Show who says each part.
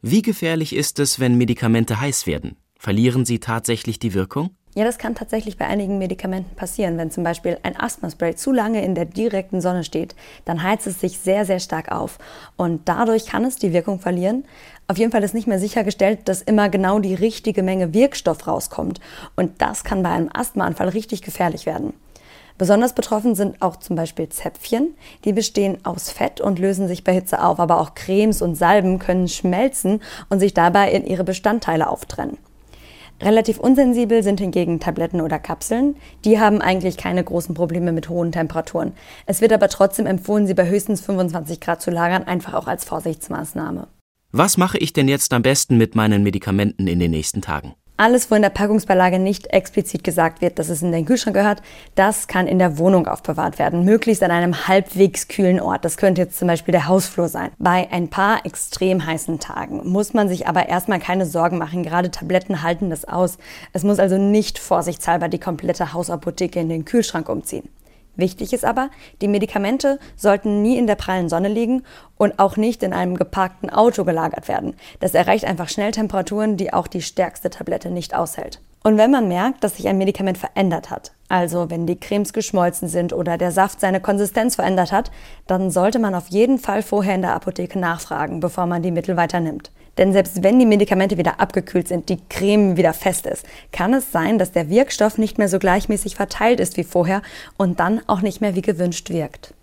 Speaker 1: Wie gefährlich ist es, wenn Medikamente heiß werden? Verlieren sie tatsächlich die Wirkung?
Speaker 2: Ja, das kann tatsächlich bei einigen Medikamenten passieren. Wenn zum Beispiel ein Asthmaspray zu lange in der direkten Sonne steht, dann heizt es sich sehr, sehr stark auf. Und dadurch kann es die Wirkung verlieren. Auf jeden Fall ist nicht mehr sichergestellt, dass immer genau die richtige Menge Wirkstoff rauskommt. Und das kann bei einem Asthmaanfall richtig gefährlich werden. Besonders betroffen sind auch zum Beispiel Zäpfchen. Die bestehen aus Fett und lösen sich bei Hitze auf. Aber auch Cremes und Salben können schmelzen und sich dabei in ihre Bestandteile auftrennen. Relativ unsensibel sind hingegen Tabletten oder Kapseln. Die haben eigentlich keine großen Probleme mit hohen Temperaturen. Es wird aber trotzdem empfohlen, sie bei höchstens 25 Grad zu lagern, einfach auch als Vorsichtsmaßnahme.
Speaker 1: Was mache ich denn jetzt am besten mit meinen Medikamenten in den nächsten Tagen?
Speaker 2: Alles, wo in der Packungsbeilage nicht explizit gesagt wird, dass es in den Kühlschrank gehört, das kann in der Wohnung aufbewahrt werden, möglichst an einem halbwegs kühlen Ort. Das könnte jetzt zum Beispiel der Hausflur sein. Bei ein paar extrem heißen Tagen muss man sich aber erstmal keine Sorgen machen. Gerade Tabletten halten das aus. Es muss also nicht vorsichtshalber die komplette Hausapotheke in den Kühlschrank umziehen. Wichtig ist aber, die Medikamente sollten nie in der prallen Sonne liegen und auch nicht in einem geparkten Auto gelagert werden. Das erreicht einfach schnell Temperaturen, die auch die stärkste Tablette nicht aushält. Und wenn man merkt, dass sich ein Medikament verändert hat, also wenn die Cremes geschmolzen sind oder der Saft seine Konsistenz verändert hat, dann sollte man auf jeden Fall vorher in der Apotheke nachfragen, bevor man die Mittel weiternimmt. Denn selbst wenn die Medikamente wieder abgekühlt sind, die Creme wieder fest ist, kann es sein, dass der Wirkstoff nicht mehr so gleichmäßig verteilt ist wie vorher und dann auch nicht mehr wie gewünscht wirkt.